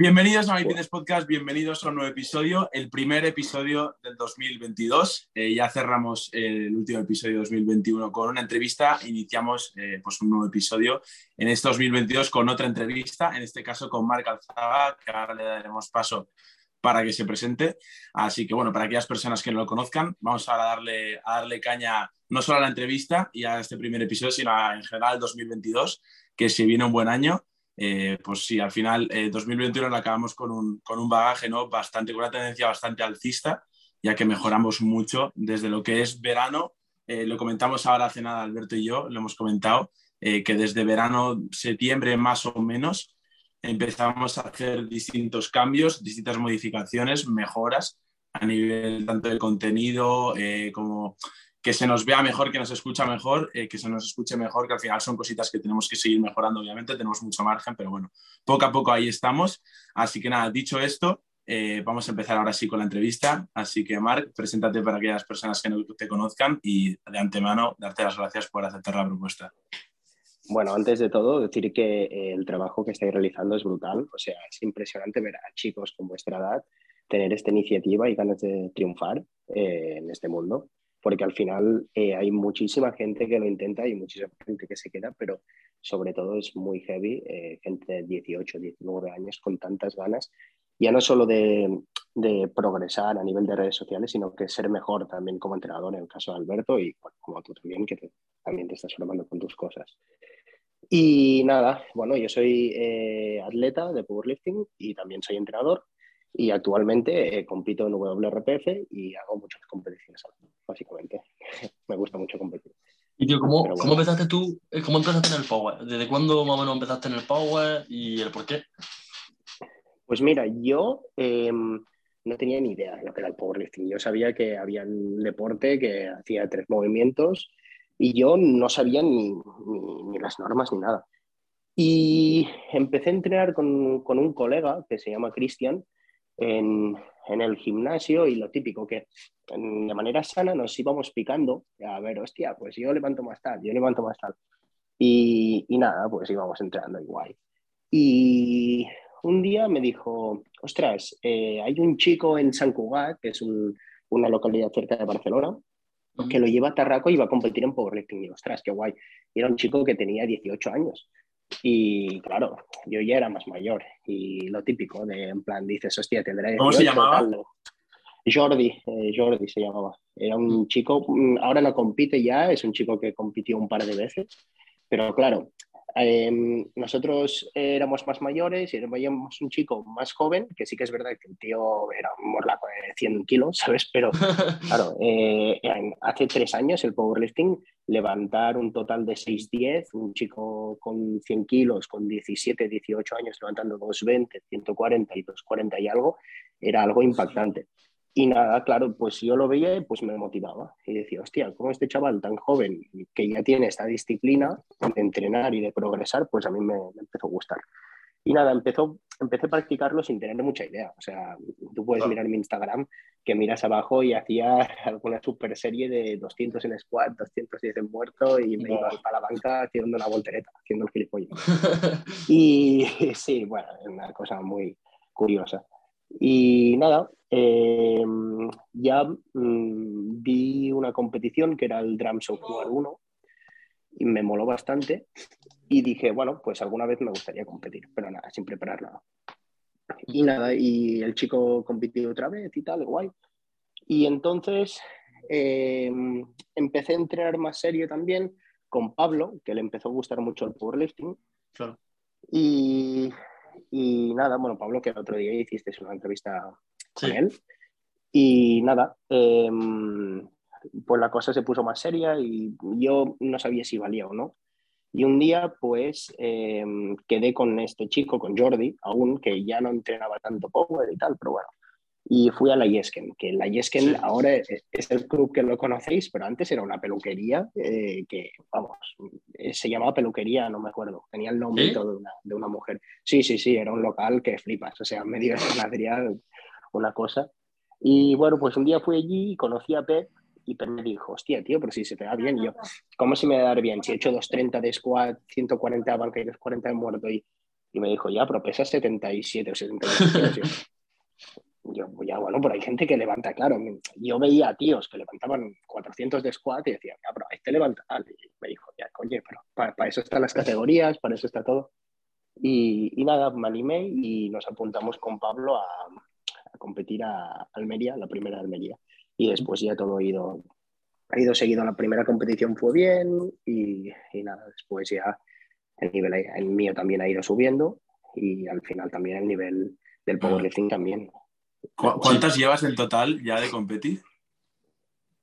Bienvenidos a My Fitness Podcast, bienvenidos a un nuevo episodio, el primer episodio del 2022. Eh, ya cerramos el último episodio de 2021 con una entrevista, iniciamos eh, pues un nuevo episodio en este 2022 con otra entrevista, en este caso con Marc Alzaga, que ahora le daremos paso para que se presente. Así que bueno, para aquellas personas que no lo conozcan, vamos a darle, a darle caña no solo a la entrevista y a este primer episodio, sino en general el 2022, que se viene un buen año. Eh, pues sí, al final 2021 eh, lo acabamos con un, con un bagaje ¿no? bastante, con una tendencia bastante alcista, ya que mejoramos mucho desde lo que es verano. Eh, lo comentamos ahora hace nada Alberto y yo, lo hemos comentado, que desde verano, septiembre más o menos, empezamos a hacer distintos cambios, distintas modificaciones, mejoras a nivel tanto de contenido como que se nos vea mejor, que nos escucha mejor, eh, que se nos escuche mejor, que al final son cositas que tenemos que seguir mejorando, obviamente, tenemos mucho margen, pero bueno, poco a poco ahí estamos. Así que nada, dicho esto, eh, vamos a empezar ahora sí con la entrevista. Así que, Marc, preséntate para aquellas personas que no te conozcan y de antemano darte las gracias por aceptar la propuesta. Bueno, antes de todo, decir que eh, el trabajo que estáis realizando es brutal. O sea, es impresionante ver a chicos con vuestra edad tener esta iniciativa y ganas de triunfar en este mundo porque al final eh, hay muchísima gente que lo intenta y muchísima gente que se queda, pero sobre todo es muy heavy, eh, gente de 18, 19 años con tantas ganas, ya no solo de, de, progresar a nivel de redes sociales, sino que ser mejor también como entrenador, en el caso de Alberto, y como tú también, que también te estás formando con tus cosas. Y nada, bueno, yo soy eh, atleta de powerlifting y también soy entrenador y actualmente eh, compito en WRPF y hago muchas competiciones, básicamente. Me gusta mucho competir. ¿Y tío, ¿cómo, ¿cómo, empezaste tú? Eh, ¿Cómo empezaste en el Power? ¿Desde cuándo más o menos empezaste en el Power y el por qué? Pues mira, yo em, no tenía ni idea de lo que era el powerlifting. Yo sabía que había un deporte que hacía tres movimientos y yo no sabía ni, ni, ni las normas ni nada. Y empecé a entrenar con, con un colega que se llama Cristian, en, en, el gimnasio y lo típico, que de manera sana nos íbamos picando, a ver, hostia, pues yo levanto más tal, yo levanto más tal. Y, y nada, pues íbamos entrando igual. Y un día me dijo, ostras, eh, hay un chico en San Cugat, que es un, una localidad cerca de Barcelona, que lo lleva a Tarraco y va a competir en powerlifting. Y ostras, qué guay. Y era un chico que tenía 18 años. Y claro, yo ya era más mayor y lo típico de en plan dices, hostia, tendré... ¿Cómo se llamaba? Jordi, eh, Jordi se llamaba. Era un mm. chico, mm, ahora no compite ya, es un chico que compitió un par de veces, pero claro, Em, nosotros éramos más mayores y veíamos un chico más joven, que sí que es verdad que el tío era un morlaco de 100 kilos, ¿sabes? Pero claro, eh, hace tres años el powerlifting, levantar un total de 6-10, un chico con 100 kilos, con 17, 18 años levantando 220, 140 y 240 y algo, era algo impactante. Y nada, claro, pues yo lo veía y pues me motivaba. Y decía, hostia, ¿cómo este chaval tan joven que ya tiene esta disciplina de entrenar y de progresar, pues a mí me, empezó a gustar. Y nada, empezó, empecé a practicarlo sin tener mucha idea. O sea, tú puedes mirar mi Instagram, que miras abajo y hacía alguna super serie de 200 en squat, 210 en muerto y me iba a la banca haciendo una voltereta, haciendo el gilipollas. y sí, bueno, es una cosa muy curiosa. Y nada, eh, ya mm, vi una competición que era el Drum Software 1 y me moló bastante y dije, bueno, pues alguna vez me gustaría competir, pero nada, sin preparar nada. Y nada, y el chico compitió otra vez y tal, guay. Y entonces eh, empecé a entrenar más serio también con Pablo, que le empezó a gustar mucho el powerlifting. Claro. Y y nada, bueno, Pablo, que el otro día hiciste una entrevista con él. Y nada, em, pues la cosa se puso más seria y yo no sabía si valía o no. Y un día, pues, em, quedé con este chico, con Jordi, aún que ya no entrenaba tanto power y tal, pero bueno. Y fui a la Yesken, que la Yesken ahora es, el club que lo conocéis, pero antes era una peluquería eh, que, vamos, eh, se llamaba peluquería, no me acuerdo, tenía el nombre de, una, de, una, mujer. Sí, sí, sí, era un local que flipas, o sea, medio de una cosa. Y bueno, pues un día fui allí y conocí a Pep y Pep me dijo, hostia, tío, pero si se te da bien. yo, ¿cómo se me va a dar bien? Si he hecho 230 de squat, 140 de banca y 240 de muerto. Y, y me dijo, ya, pero pesas 77 o 78 kilos. Yo, ya, bueno, pero hay gente que levanta, claro. Yo veía a tíos que levantaban 400 de squat y decía, ya, pero este levanta. Y me dijo, ya, oye, pero para, eso están las categorías, para eso está todo. Y, y, nada, me animé y nos apuntamos con Pablo a, a, competir a Almería, la primera Almería. Y después ya todo ha ido, ha ido seguido. La primera competición fue bien y, y nada, después ya el nivel el mío también ha ido subiendo y al final también el nivel del powerlifting también. ¿Cuántas llevas en total ya de competir?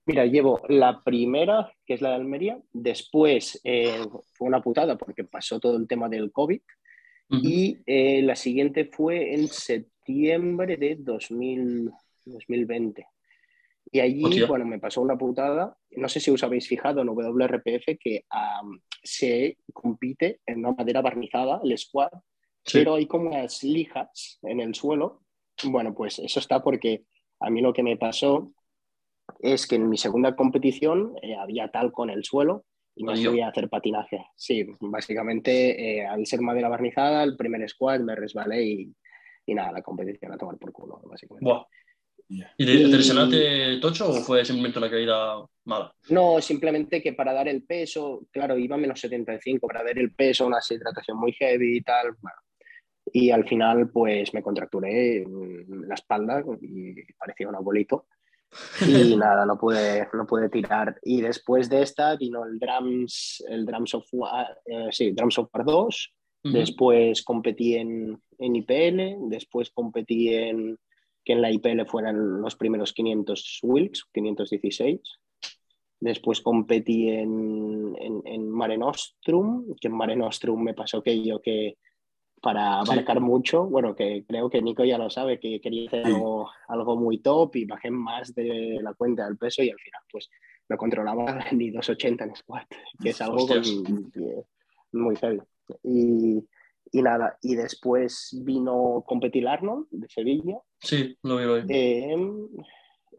Mira, llevo la primera, que es la de Almería, después eh, fue una putada porque pasó todo el tema del COVID y eh, la siguiente fue en septiembre de 2020. Y allí, bueno, me pasó una putada, no sé si os habéis fijado en WRPF que se compite en una madera barnizada, el squad, pero hay como unas lijas en el suelo bueno, pues eso está porque a mí lo que me pasó es que en mi segunda competición eh, había tal con el suelo y no podía hacer patinaje. Sí, básicamente eh, al ser madera barnizada, el primer squad me resbalé y, nada, la competición a tomar por culo, básicamente. ¿Y te, lesionaste tocho o fue simplemente una caída mala? No, simplemente que para dar el peso, claro, iba a menos 75, para dar el peso, una hidratación muy heavy y tal, bueno, y al final pues me contracturé la espalda y parecía un abuelito y nada, no pude, no pude tirar. Y después de esta vino el Drums, el Drums Software, eh, sí, Drums Software 2, después competí en, en, IPL, después competí en que en la IPL fueran los primeros 500 Wilks, 516. Después competí en, en, en Mare Nostrum, que en Mare Nostrum me pasó aquello que para abarcar mucho. Bueno, que creo que Nico ya lo sabe, que quería hacer algo, algo, muy top y bajé más de la cuenta del peso y al final pues lo controlaba ni 280 en squat, que es algo muy serio. Y, y, nada, y después vino competir Arnold de Sevilla. Sí, lo veo. Eh,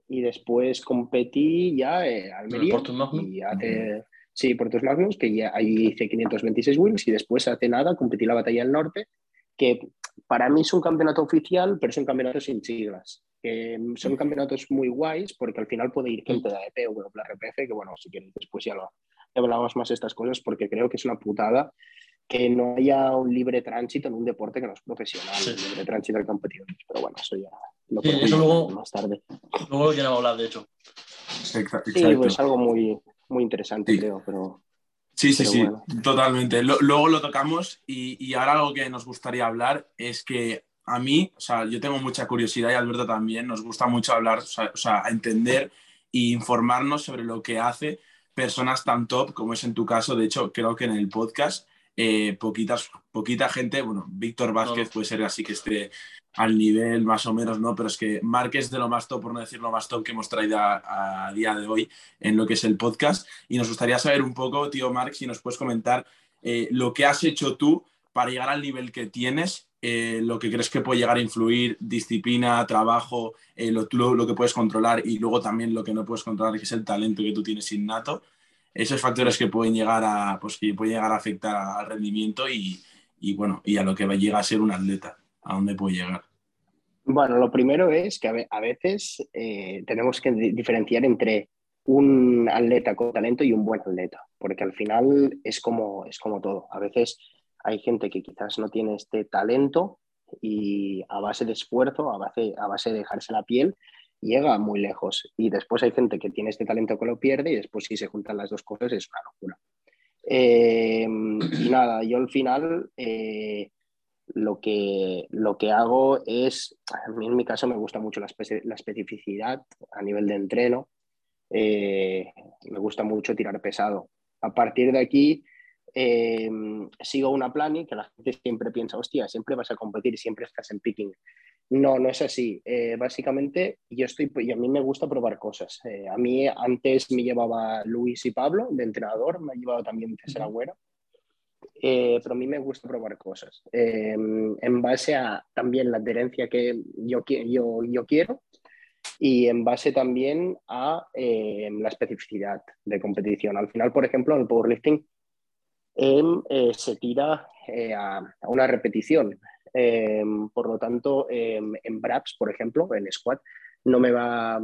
y después competí ya en Almería. Y hace, Sí, por tus Magnus, que ya ahí hice 526 wins y después hace nada competí la Batalla del Norte, que para mí es un campeonato oficial, pero es un campeonato sin siglas. son campeonatos muy guays porque al final puede ir gente de AEP o la RPF, que bueno, si quieres después ya lo hablamos más de estas cosas porque creo que es una putada que no haya un libre tránsito en un deporte que no es profesional, un libre tránsito de competidores. Pero bueno, eso ya lo sí, luego, más tarde. Luego ya no hablar, de hecho. Exacto. Sí, pues algo muy, muy interesante, creo, pero... Sí, sí, sí, totalmente. luego lo tocamos y, y, ahora algo que nos gustaría hablar es que a mí, o sea, yo tengo mucha curiosidad y Alberto también, nos gusta mucho hablar, o sea, entender e informarnos sobre lo que hace personas tan top como es en tu caso. De hecho, creo que en el podcast eh, poquitas, poquita gente, bueno, Víctor Vázquez puede ser así que esté al nivel más o menos, ¿no? Pero es que Mark es de lo más top, por no decir lo más top que hemos traído a, día de hoy en lo que es el podcast. Y nos gustaría saber un poco, tío Mark, si nos puedes comentar eh, lo que has hecho tú para llegar al nivel que tienes, eh, lo que crees que puede llegar a influir, disciplina, trabajo, lo, lo, que puedes controlar y luego también lo que no puedes controlar, que es el talento que tú tienes innato esos factores que pueden llegar a, pues, que pueden llegar a afectar al rendimiento y, y, bueno, y a lo que llega a ser un atleta, a dónde puede llegar. Bueno, lo primero es que a veces eh, tenemos que diferenciar entre un atleta con talento y un buen atleta, porque al final es como, es como todo. A veces hay gente que quizás no tiene este talento y a base de esfuerzo, a base, a base de dejarse la piel, llega muy lejos. Y después hay gente que tiene este talento que lo pierde y después si se juntan las dos cosas es una locura. Eh, y nada, yo al final eh, lo, que, lo que hago es, a mí en mi caso me gusta mucho la, especificidad a nivel de entreno, eh, me gusta mucho tirar pesado. A partir de aquí sigo una plan y que la gente siempre piensa, hostia, siempre vas a competir, siempre estás en picking. No, no es así. Eh, básicamente, yo estoy, y a mí me gusta probar cosas. Eh, a mí antes me llevaba Luis y Pablo de entrenador, me ha llevado también César Agüero, eh, pero a mí me gusta probar cosas. en base a también la adherencia que yo, yo, yo quiero y en base también a la especificidad de competición. Al final, por ejemplo, en el powerlifting se tira a, a una repetición. Em, por lo tanto, em, en BRAPS, por ejemplo, en squat, no me va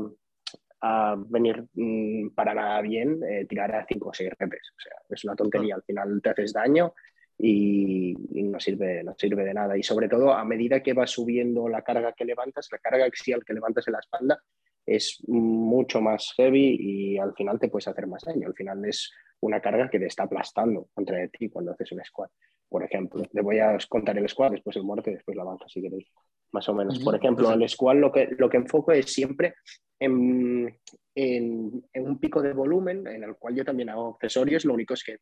a venir mm, para nada bien eh, tirar a 5 o 6 reps. O sea, es una tontería. Al final te haces daño y, no, sirve, no sirve de nada. Y sobre todo, a medida que vas subiendo la carga que levantas, la carga axial que levantas en la espalda es mucho más heavy y al final te puedes hacer más daño. Al final es una carga que te está aplastando contra ti cuando haces un squat por ejemplo. Le voy a contar el squad, después el muerte, después la banca, si queréis, más o menos. Por ejemplo, el squad lo que, lo que enfoco es siempre en, en, un pico de volumen, en el cual yo también hago accesorios, lo único es que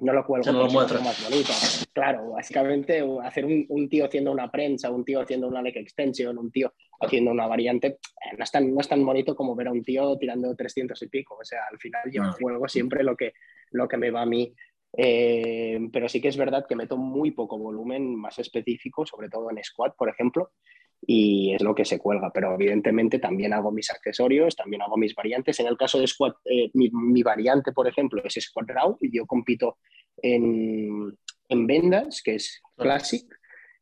no lo cuelgo no lo más bonito. Claro, básicamente hacer un, un, tío haciendo una prensa, un tío haciendo una leg extension, un tío haciendo una variante, eh, no, es tan, no es tan bonito como ver a un tío tirando 300 y pico. O sea, al final yo juego siempre lo que, lo que me va a mí eh, pero sí que es verdad que meto muy poco volumen más específico, sobre todo en squat, por ejemplo, y es lo que se cuelga. Pero evidentemente también hago mis accesorios, también hago mis variantes. En el caso de squat, eh, mi, variante, por ejemplo, es squat raw y yo compito en, en vendas, que es classic.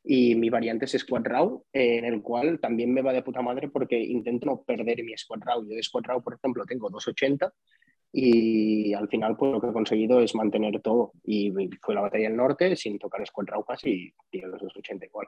Y mi variante es squat raw, en el cual también me va de puta madre porque intento no perder mi squat raw. Yo de squat raw, por ejemplo, tengo 280 y al final pues lo que he conseguido es mantener todo. Y fue la batalla del norte sin tocar squad y tiene los 280 igual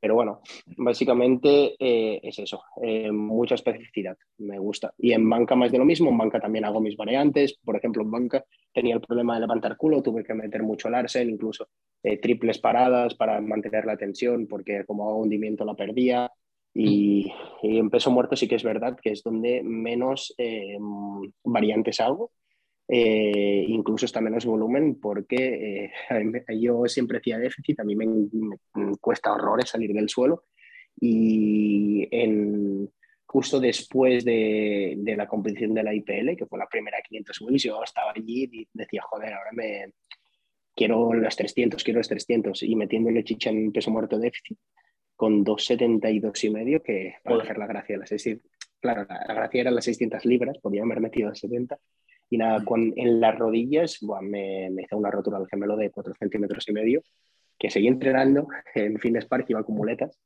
pero bueno básicamente eh, es eso eh, mucha especificidad me gusta. Y en banca más de lo mismo en banca también hago mis variantes. Por ejemplo en banca tenía el problema de levantar culo tuve que meter mucho Larsen incluso eh, triples paradas para mantener la tensión porque como hago hundimiento la perdía y, en peso muerto sí que es verdad que es donde menos eh, variantes hago. Eh, incluso está menos volumen porque eh, yo siempre hacía déficit, a mí me, cuesta horrores salir del suelo y en, justo después de, de, la competición de la IPL, que fue la primera 500 Wills, yo estaba allí y decía, joder, ahora me quiero las 300, quiero las 300 y metiéndole chicha en peso muerto déficit con 2,72 y medio, que puede hacer la gracia de las 600. Claro, la, gracia era las 600 libras, podía haber metido a 70. Y nada, con, en las rodillas me, me, hizo una rotura del gemelo de 4 centímetros y medio, que seguí entrenando en fin de Spark, iba con muletas.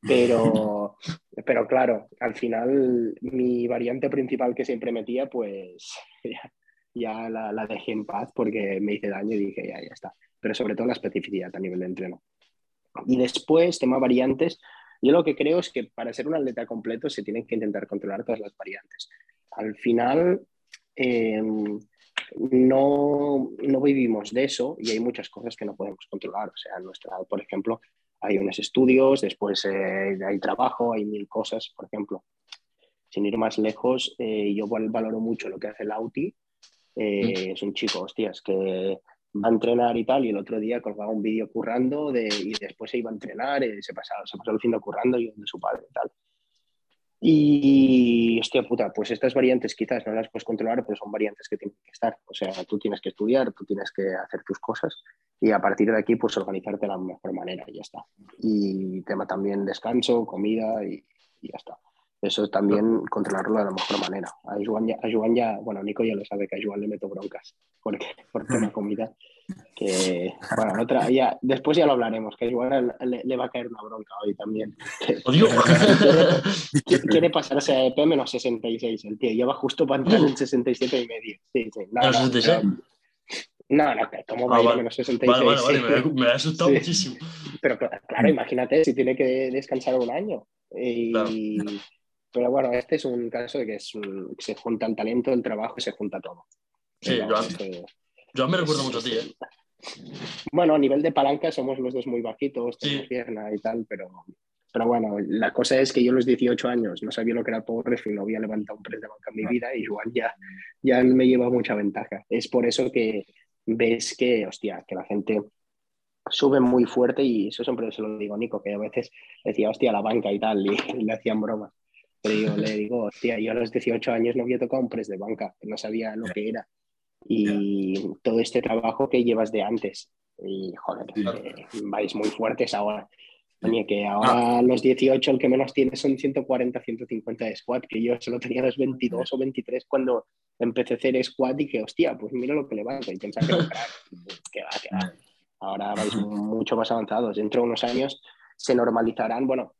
Pero, pero claro, al final mi variante principal que siempre metía, pues ya, ya la, la, dejé en paz porque me hice daño y dije, ya, ya está. Pero sobre todo la especificidad a nivel de entreno. Y después, tema variantes, yo lo que creo es que para ser un atleta completo se tienen que intentar controlar todas las variantes. Al final, em, no, no, vivimos de eso y hay muchas cosas que no podemos controlar. O sea, nuestra, por ejemplo, hay unos estudios, después eh, hay trabajo, hay mil cosas. Por ejemplo, sin ir más lejos, eh, yo valoro mucho lo que hace el Auti. Eh, mm. Es un chico, hostias, que va a entrenar y tal, y el otro día colgaba un vídeo currando de, y después se iba a entrenar, y se, pasaba, se pasó el fin de currando y de su padre y tal. Y, hostia puta, pues estas variantes quizás no las puedes controlar, pero son variantes que tienen que estar. O sea, tú tienes que estudiar, tú tienes que hacer tus cosas y a partir de aquí, pues organizarte de la mejor manera y ya está. Y tema también descanso, comida y, y ya está eso también controlarlo de la mejor manera. A Joan ya, a ya, bueno, Nico ya lo sabe que a Joan le meto broncas porque, por la comida. Que, bueno, otra, ya, después ya lo hablaremos, que a Joan le, va a caer una bronca hoy también. quiere, quiere, pasarse a EP menos 66, el tío. Lleva justo para entrar en 67 y medio. Sí, sí. No, no, no, ¿cómo va a ir menos 66? Vale, vale, vale, me, ha asustado muchísimo. Pero claro, imagínate si tiene que descansar un año. Y, pero bueno, este es un caso de que, se junta el talento, el trabajo y se junta todo. Sí, yo me recuerdo mucho a ti, ¿eh? Bueno, a nivel de palanca somos los dos muy bajitos, tenemos pierna y tal, pero, pero bueno, la cosa es que yo a los 18 años no sabía lo que era powerlifting, no había levantado un press de banca en mi vida y igual ya, ya me lleva mucha ventaja. Es por eso que ves que, hostia, que la gente sube muy fuerte y eso siempre se lo digo a Nico, que a veces decía, hostia, la banca y tal, y, le hacían bromas. Pero yo le digo, hostia, yo a los 18 años no había tocado un press de banca, no sabía lo que era. Y todo este trabajo que llevas de antes. Y joder, eh, vais muy fuertes ahora. Oye, que ahora ah. los 18 el que menos tiene son 140, 150 de squat, que yo solo tenía los 22 o 23 cuando empecé a hacer squat y que, hostia, pues mira lo que levanto y pensaba que, que va, que va. Ahora vais mucho más avanzados. Dentro de unos años se normalizarán. Bueno,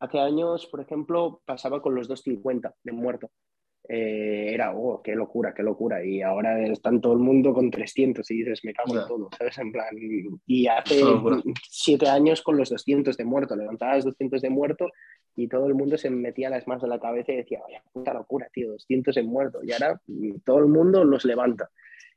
hace años, por ejemplo, pasaba con los 250 de muerto. Eh, era, oh, qué locura, qué locura. Y ahora están todo el mundo con 300 y dices, me cago en todo, ¿sabes? En plan, y hace siete años con los 200 de muerto, levantabas 200 de muerto y todo el mundo se metía las manos en la cabeza y decía, vaya puta locura, tío, 200 de muerto. Y ahora todo el mundo los levanta.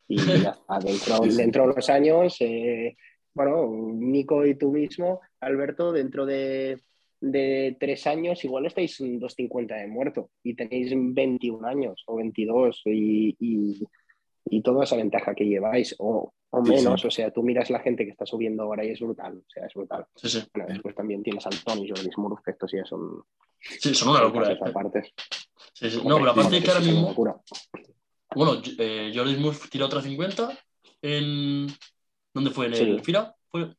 Y ya dentro, dentro de unos años, eh, bueno, Nico y tú mismo, Alberto, dentro de, de tres años igual estáis en 250 de muerto y tenéis 21 años o 22 y, y, y toda esa ventaja que lleváis o, o menos, o sea, tú miras la gente que está subiendo ahora y es brutal, o sea, es brutal. Bueno, después también tienes al Tony y Jordi Smurf, que estos ya son... Sí, son una locura. ¿eh? No, pero aparte que ahora mismo... Bueno, eh, Jordi Smurf tiró otra 50 en... ¿Dónde fue? ¿En el FIRA? ¿Fue?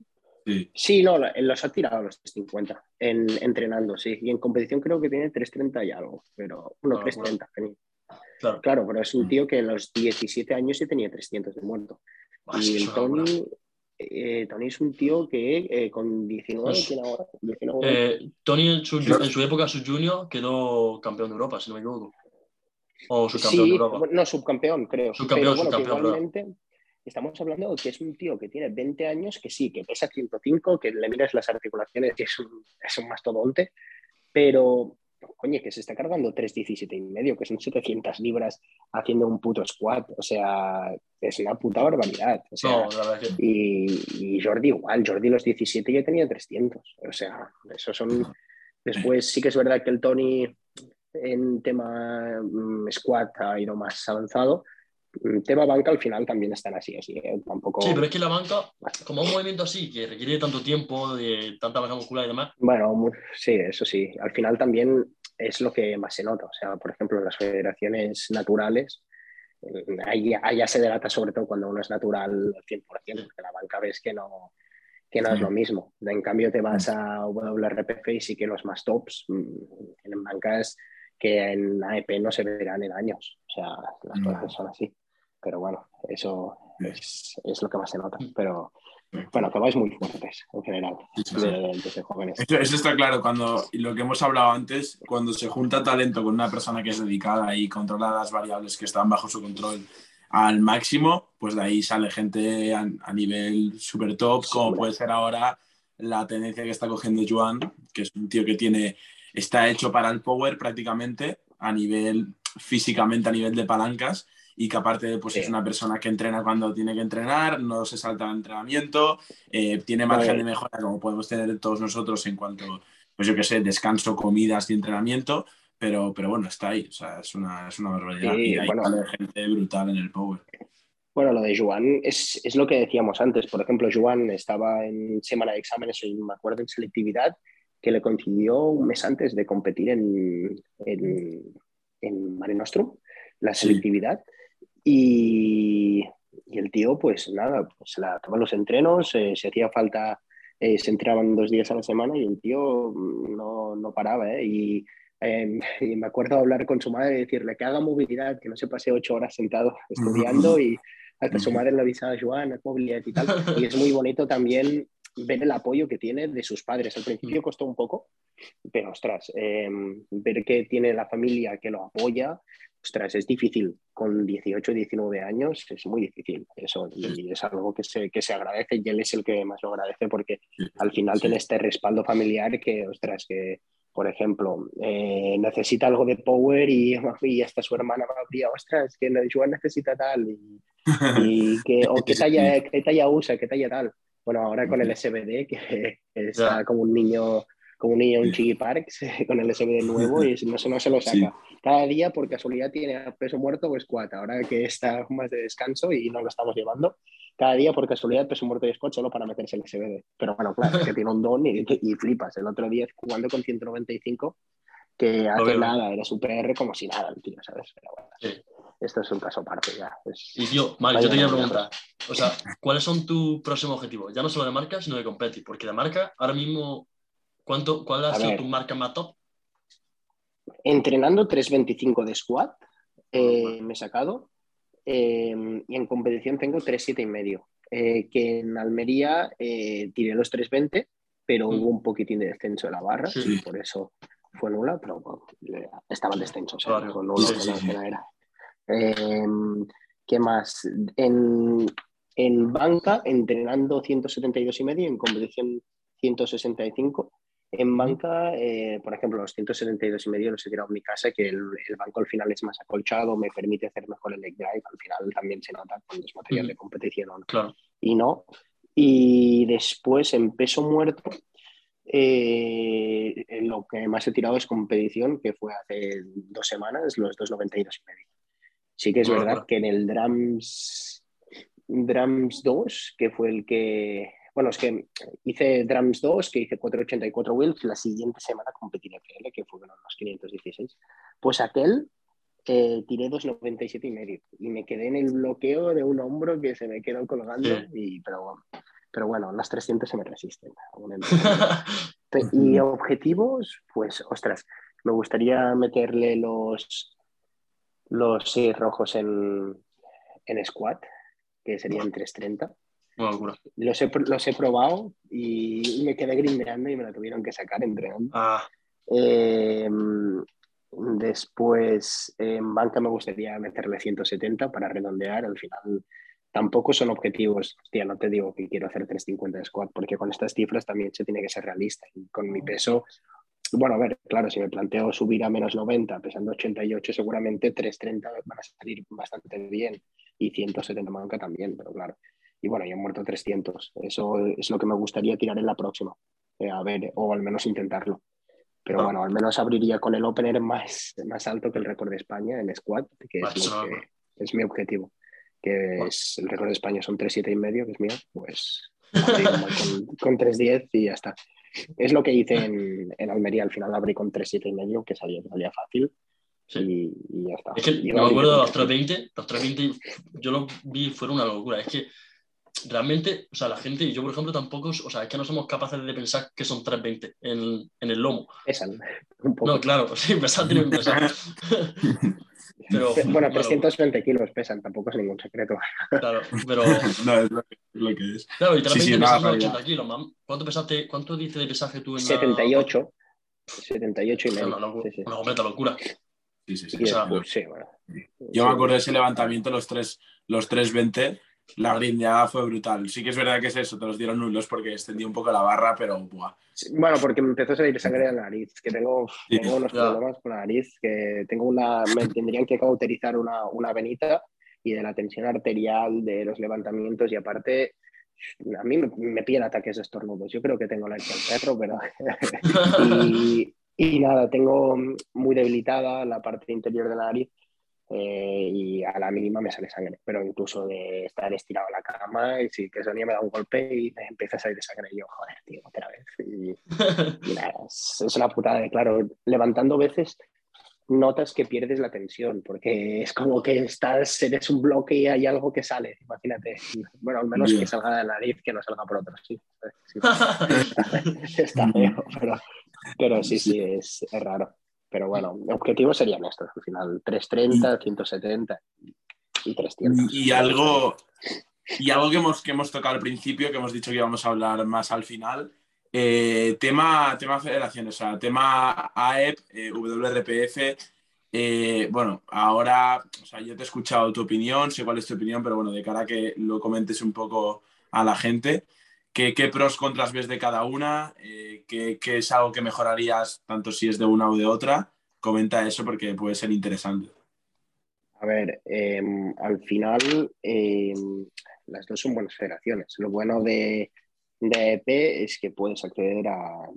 Sí. sí, no, los ha tirado los 350 en, entrenando, sí. Y en competición creo que tiene 330 y algo, pero bueno, 330. Claro. claro, pero es un mm. tío que en los 17 años sí tenía 300 de muerto. Ah, y el Tony, eh, Tony es un tío que eh, con 19 pues, tiene ahora. Eh, Tony en su, en su, época, su junior, quedó campeón de Europa, si no me equivoco. O subcampeón sí, de Europa. No, subcampeón, creo. Subcampeón, Pero, bueno, subcampeón, estamos hablando de que es un tío que tiene 20 años, que sí, que pesa 105, que le miras las articulaciones y es un, es un mastodonte, pero, coño, que se está cargando 317 y medio, que son 700 libras haciendo un puto squat, o sea, es una puta barbaridad. O sea, y, y, Jordi igual, Jordi los 17 ya tenía 300, o sea, eso son... Después sí que es verdad que el Tony en tema mm, squat ha ido más avanzado, tema banca al final también están así, así ¿eh? tampoco... Sí, pero es que la banca, como un movimiento así, que requiere tanto tiempo, de tanta masa muscular y demás... Bueno, sí, eso sí. Al final también es lo que más se nota. O sea, por ejemplo, en las federaciones naturales, eh, ahí, ya se delata sobre todo cuando uno es natural al 100%, porque la banca ves que no, que no es lo mismo. En cambio, te vas a WRPF y sí que los más tops mm, en bancas que en AEP no se verán en años. O sea, las cosas son así pero bueno, eso es, es, lo que más se nota. Pero bueno, que vais muy fuertes en general, desde, jóvenes. Eso, está claro, cuando lo que hemos hablado antes, cuando se junta talento con una persona que es dedicada y controla las variables que están bajo su control al máximo, pues de ahí sale gente a, nivel super top, como puede ser ahora la tendencia que está cogiendo Joan, que es un tío que tiene, está hecho para el power prácticamente a nivel físicamente, a nivel de palancas, y que aparte pues es una persona que entrena cuando tiene que entrenar, no se salta el entrenamiento, eh, tiene margen de mejora como podemos tener todos nosotros en cuanto, pues yo qué sé, descanso, comidas y entrenamiento, pero, pero bueno, está ahí, o sea, es una, es una barbaridad y hay gente brutal en el Power. Bueno, lo de Juan es, es, lo que decíamos antes. Por ejemplo, Juan estaba en semana de exámenes, y me acuerdo, en selectividad, que le coincidió un mes antes de competir en, en, en Mare Nostrum, la selectividad. Y, el tío, pues nada, pues la tomaba los entrenos, eh, si hacía falta, eh, se entraban dos días a la semana y el tío mm, no, no paraba. ¿eh? Em, y, me acuerdo hablar con su madre y decirle que haga movilidad, que no se pase ocho horas sentado estudiando y hasta su madre le avisaba, Joan, movilidad y tal. Y es muy bonito también ver el apoyo que tiene de sus padres. Al principio costó un poco, pero ostras, em, ver que tiene la familia que lo apoya, ostras, es difícil. Con 18, 19 años es muy difícil eso y es algo que se, que se agradece y él es el que más lo agradece porque al final tiene este respaldo familiar que, ostras, que por ejemplo, eh, necesita algo de power y, y hasta su hermana me habría, ostras, que Joan necesita tal y, que, o qué talla, qué talla usa, qué talla tal. Bueno, ahora con el SBD, que está como un niño como un niño en Chiggy Parks con el SBD nuevo y no, no se lo saca. Cada día por casualidad tiene peso muerto o squat, ahora que está más de descanso y no lo estamos llevando. cada día por casualidad peso muerto y squat solo para meterse el SBD. Pero bueno, claro, es que tiene un don y, y, flipas. El otro día jugando con 195, que hace nada, era su PR como si nada el tío, ¿sabes? Pero bueno, esto es un caso aparte ya. y tío, vale, yo te quería preguntar, o sea, ¿cuáles son tus próximos objetivos? Ya no solo de marca, sino de competir, porque de marca, ahora mismo, ¿cuánto, ¿cuál ha sido tu marca más top? Entrenando 3.25 de squat, eh, me he sacado, Em, y en competición tengo 3,7 y medio. Eh, que en Almería eh, tiré los 3,20, pero mm. hubo un poquitín de descenso de la barra, y por eso fue nula, pero estaba en descenso, o sea, nula, era. Em, ¿Qué más? En, en banca, entrenando 172 y medio, en competición 165 en banca, eh, por ejemplo, los 172 y medio los he tirado en mi casa, que el, banco al final es más acolchado, me permite hacer mejor el leg drive, al final también se nota cuando es material de competición Claro. Y no. Y después en peso muerto, eh, lo que más he tirado es competición, que fue hace dos semanas, los 292 y medio. Sí que es verdad que en el Drums, Drums 2, que fue el que bueno, es que hice Drums 2, que hice 484 wheels, la siguiente semana competí en FL, que fueron los 516. Pues aquel eh, tiré 297 y medio y me quedé en el bloqueo de un hombro que se me quedó colgando, y, pero, pero bueno, las 300 se me resisten. y objetivos, pues, ostras, me gustaría meterle los, los seis rojos en, en squat, que serían 330. Los he, los he probado y me quedé grindeando y me lo tuvieron que sacar entrenando. Ah. Em, después, en banca me gustaría meterle 170 para redondear. Al final, tampoco son objetivos. Hostia, no te digo que quiero hacer 350 de squat, porque con estas cifras también se tiene que ser realista. Y con mi peso, bueno, a ver, claro, si me planteo subir a menos 90, pesando 88, seguramente 330 van a salir bastante bien. Y 170 banca también, pero claro y bueno, yo he muerto 300. Eso es lo que me gustaría tirar en la próxima. Eh, a ver, o al menos intentarlo. Pero ah. bueno, al menos abriría con el opener más, más alto que el récord de España en squad, que es, es mi objetivo. Que es el récord de España son 3,7 y medio, que es mío, pues con, con 3,10 y ya está. Es lo que hice en, en Almería. Al final abrí con 3,7 y medio, que salía, salía fácil. Y, ya está. Es que me acuerdo de los 320, los 320 yo lo vi, fueron una locura. Es que realmente, o sea, la gente, y yo por ejemplo tampoco, o sea, es que no somos capaces de pensar que son 320 en, en el lomo. Pesan un poco. No, claro, sí, pesan, tienen pesan. pero, bueno, 320 kilos pesan, tampoco es ningún secreto. Claro, pero... no, es lo que es. Claro, y 320 pesando 80 kilos, man. ¿Cuánto pesaste, cuánto dice de pesaje tú en 78. La... 78 y medio. Una, locura, sí, sí. una completa locura. Sí, sí, sí. Después, sí bueno. Yo me acuerdo de ese levantamiento, los, tres, los 320 la grindeada fue brutal. Sí que es verdad que es eso, te los dieron nulos porque extendí un poco la barra, pero buah. bueno, porque me empezó a salir sangre en la nariz, que tengo, tengo unos problemas con la nariz, que tengo una, me tendrían que cauterizar una, una venita y de la tensión arterial, de los levantamientos y aparte a mí me, me piden ataques de estornudos. Yo creo que tengo la hecha al perro, pero... y, y, nada, tengo muy debilitada la parte interior de la nariz eh, y a la mínima me sale sangre, pero incluso de estar estirado en la cama y si que ese día me da un golpe y me empieza a salir sangre y yo, joder, tío, otra vez. Y, nada, es, una putada, de, claro, levantando veces notas que pierdes la tensión, porque es como que estás, eres un bloque y hay algo que sale, imagínate. Bueno, al menos que salga de la nariz, que no salga por otro, sí. Está feo, pero, pero sí, sí, es, es raro. Pero bueno, objetivos serían estos, al final 330, 170 y 300. Y algo, y algo que, hemos, que hemos tocado al principio, que hemos dicho que íbamos a hablar más al final, eh, tema, tema federación, o sea, tema AEP, eh, WRPF. Eh, bueno, ahora, o sea, yo te he escuchado tu opinión, sé cuál es tu opinión, pero bueno, de cara a que lo comentes un poco a la gente. ¿Qué, pros, contras ves de cada una? Eh, ¿qué, es algo que mejorarías tanto si es de una o de otra? Comenta eso porque puede ser interesante. A ver, em, al final em, las dos son buenas federaciones. Lo bueno de, de EP es que puedes acceder a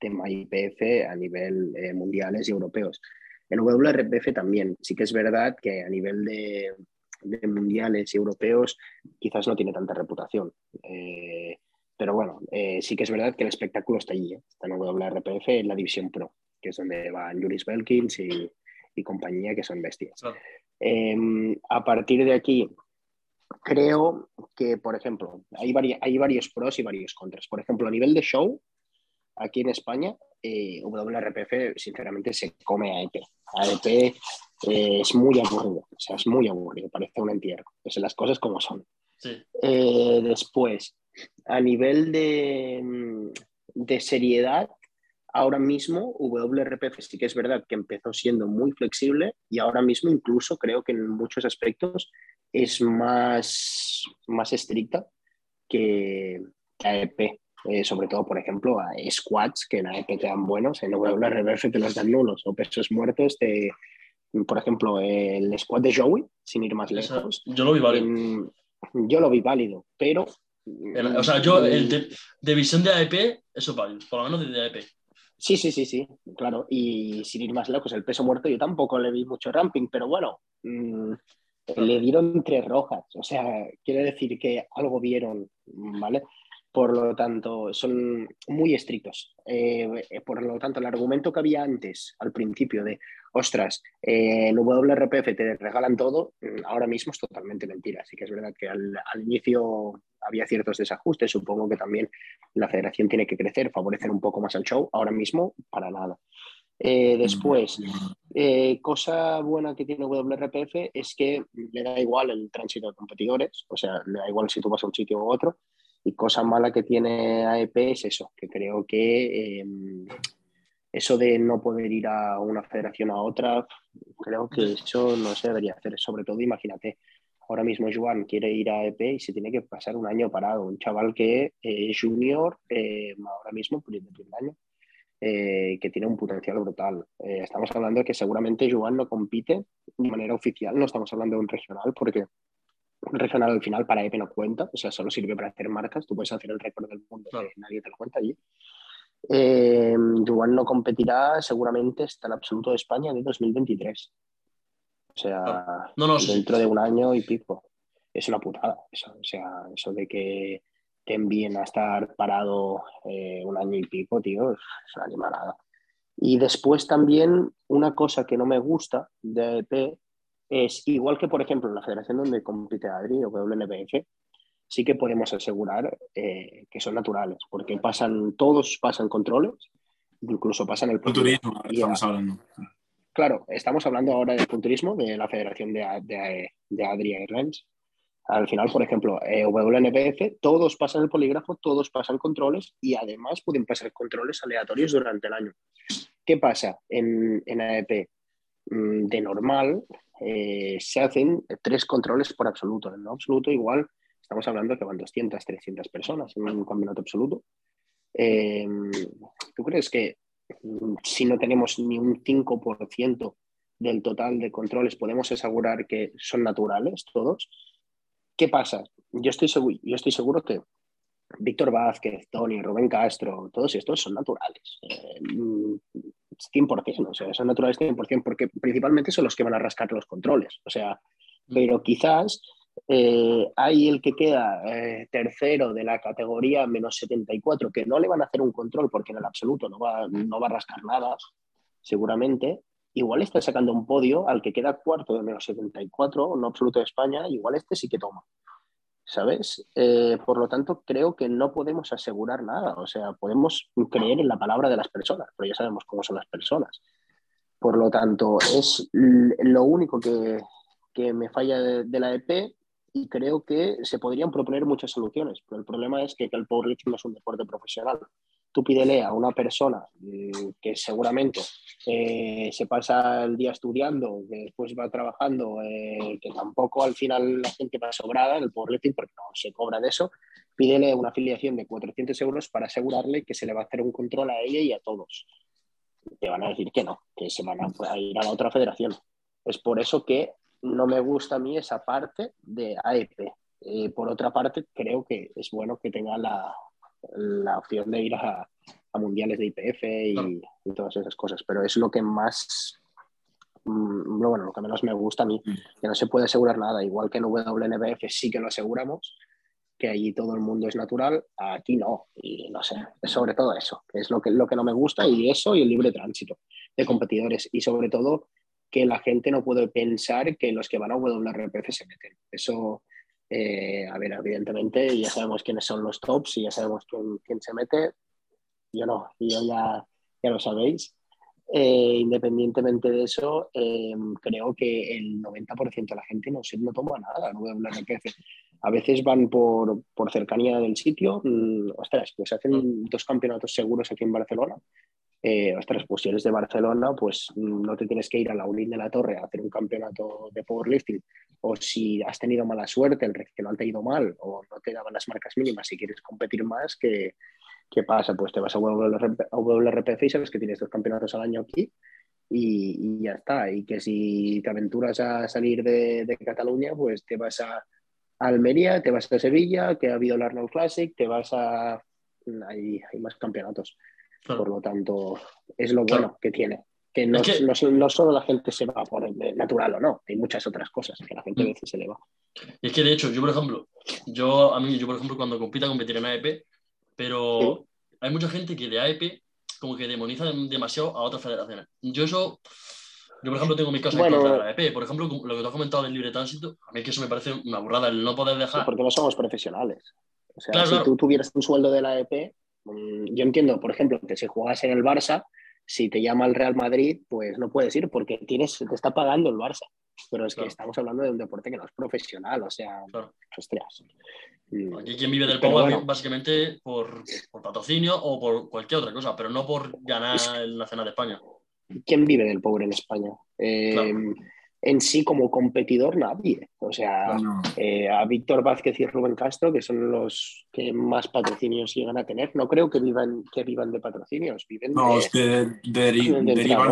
tema IPF a nivel eh, mundiales y europeos. En WRPF también. Sí que es verdad que a nivel de, de mundiales y europeos, quizás no tiene tanta reputación. Eh, pero bueno, eh, sí que es verdad que el espectáculo está allí, ¿eh? está en WRPF, en la división Pro, que es donde van Juris Belkins y, y compañía, que son bestias. Em, a partir de aquí, creo que, por ejemplo, hay, hay varios pros y varios contras. Por ejemplo, a nivel de show, aquí en España, eh, WRPF sinceramente se come a EP. AEP eh, es muy aburrido, o sea, es muy aburrido, parece un entierro. Las cosas como son. Eh, después, a nivel de, mm, de seriedad, ahora mismo WRPF sí que es verdad que empezó siendo muy flexible y ahora mismo incluso creo que en muchos aspectos es más, más estricta que, que AEP. Eh, sobre todo, por ejemplo, a squats que en AEP te dan buenos, en WRPF te los dan nulos, o pesos muertos, te, por ejemplo, el squat de Joey, sin ir más lejos. yo lo vi válido. yo lo vi válido, pero... o sea, yo, el de, visión de AEP, eso es válido, por lo menos de AEP. Sí, sí, sí, sí, claro. Y sin ir más lejos, el peso muerto yo tampoco le vi mucho ramping, pero bueno, mm, le dieron tres rojas. O sea, quiere decir que algo vieron, ¿vale? Por lo tanto, son muy estrictos. Eh, por lo tanto, el argumento que había antes, al principio, de, ostras, eh, en WRPF te regalan todo, mm, ahora mismo es totalmente mentira. Así que es verdad que al, inicio había ciertos desajustes. Supongo que también la federación tiene que crecer, favorecer un poco más al show. Ahora mismo, para nada. Eh, después, cosa buena que tiene WRPF es que le da igual el tránsito de competidores, o sea, le da igual si tú vas a un sitio u otro, y cosa mala que tiene AEP es eso, que creo que em, eso de no poder ir a una federación a otra, creo que eso no se debería hacer. Sobre todo, imagínate, ahora mismo Juan quiere ir a AEP y se tiene que pasar un año parado. Un chaval que es junior, eh, ahora mismo, el primer año, eh, que tiene un potencial brutal. Eh, estamos hablando de que seguramente Juan no compite de manera oficial, no estamos hablando de un regional, porque regional al final para EP no cuenta, o sea, solo sirve para hacer marcas, tú puedes hacer el récord del mundo, nadie te lo cuenta allí. Eh, no competirá seguramente hasta el absoluto de España de 2023. O sea, dentro de un año y pico. Es una putada. Eso, o sea, eso de que te envíen a estar parado eh, un año y pico, tío, es una animalada. Y después también una cosa que no me gusta de EP es igual que, por ejemplo, en la federación donde compite Adri o WNBF, sí que podemos asegurar eh, que son naturales, porque pasan, todos pasan controles, incluso pasan el punturismo. estamos hablando. Claro, estamos hablando ahora del punturismo de la federación de, de, de Adri Airlines. Al final, por ejemplo, eh, WNBF, todos pasan el polígrafo, todos pasan controles y además pueden pasar controles aleatorios durante el año. ¿Qué pasa en, en AEP? Mm, de normal, eh, se hacen tres controles por absoluto. En absoluto, igual, estamos hablando que van 200, 300 personas en un campeonato absoluto. Eh, ¿Tú crees que si no tenemos ni un 5% del total de controles, podemos asegurar que son naturales todos? ¿Qué pasa? Yo estoy seguro, yo estoy seguro que Víctor Vázquez, Tony, Rubén Castro, todos estos son naturales. 100%, eh, o sea, son naturales 100%, porque principalmente son los que van a rascar los controles. O sea, mm. pero quizás eh, hay el que queda eh, tercero de la categoría menos 74, que no le van a hacer un control porque en el absoluto no va, no va a rascar nada, seguramente. Igual está sacando un podio al que queda cuarto de menos 74, no absoluto de España, igual este sí que toma. ¿sabes? Eh, por lo tanto, creo que no podemos asegurar nada, o sea, podemos creer en la palabra de las personas, pero ya sabemos cómo son las personas. Por lo tanto, es lo único que, que me falla de, la EP y creo que se podrían proponer muchas soluciones, pero el problema es que, el powerlifting no es un deporte profesional tú pídele a una persona mm, que seguramente eh, se pasa el día estudiando, que después va trabajando, eh, que tampoco al final la gente va sobrada en el powerlifting porque no se cobra de eso, pídele una afiliación de 400 euros para asegurarle que se le va a hacer un control a ella y a todos. Te van a decir que no, que se van a ir a la otra federación. Es por eso que no me gusta a mí esa parte de AEP. Eh, por otra parte, creo que es bueno que tenga la, la opción de ir a, mundiales de IPF y, todas esas cosas, pero es lo que más mm, bueno, lo que menos me gusta a mí, mm. que no se puede asegurar nada, igual que en WNBF sí que lo aseguramos, que allí todo el mundo es natural, aquí no, y no sé, sobre todo eso, que es lo que, lo que no me gusta, y eso y el libre tránsito de competidores, y sobre todo que la gente no puede pensar que los que van a WRPF se meten. Eso, eh, a ver, evidentemente ya sabemos quiénes son los tops y ya sabemos quién, quién se mete, yo no, yo ya, ya lo sabéis. Eh, independientemente de eso, eh, creo que el 90% de la gente no, se, no toma nada, no A veces van por, por cercanía del sitio, mm, ostras, pues hacen mm. dos campeonatos seguros aquí en Barcelona. Eh, ostras, pues si eres de Barcelona, pues no te tienes que ir a la Unil de la Torre a hacer un campeonato de powerlifting. O si has tenido mala suerte, el regional te ha ido mal, o no te daban las marcas mínimas y quieres competir más, que, ¿Qué pasa? Pues te vas a WRPF y sabes que tienes dos campeonatos al año aquí y, ya está. Y que si te aventuras a salir de, Cataluña, pues te vas a, Almería, te vas a Sevilla, que ha habido el Arnold Classic, te vas a... Hay, hay más campeonatos. Por lo tanto, es lo bueno que tiene. Que no, no, solo la gente se va por el natural o no, hay muchas otras cosas que la gente a mm. veces se le va. Y es que de hecho, yo por ejemplo, yo a mí, yo por ejemplo, cuando compita, competir en AEP, pero hay mucha gente que de AEP como que demoniza demasiado a otras federaciones. Yo eso, yo por ejemplo tengo mi caso bueno, de la AEP. Por ejemplo, lo que tú has comentado del libre tránsito, a mí es que eso me parece una burrada, el no poder dejar... porque no somos profesionales. O sea, si tú tuvieras un sueldo de la AEP, yo entiendo, por ejemplo, que si juegas en el Barça, si te llama el Real Madrid, pues no puedes ir porque tienes, te está pagando el Barça. Pero es que estamos hablando de un deporte que no es profesional, o sea, ostras. Aquí quien vive del Power básicamente por, patrocinio o por cualquier otra cosa, pero no por ganar la cena de España. ¿Quién vive del Power en España? Eh, en sí como competidor nadie. O sea, eh, a Víctor Vázquez y Rubén Castro, que son los que más patrocinios llegan a tener, no creo que vivan, que vivan de patrocinios, viven no, de, es que derivan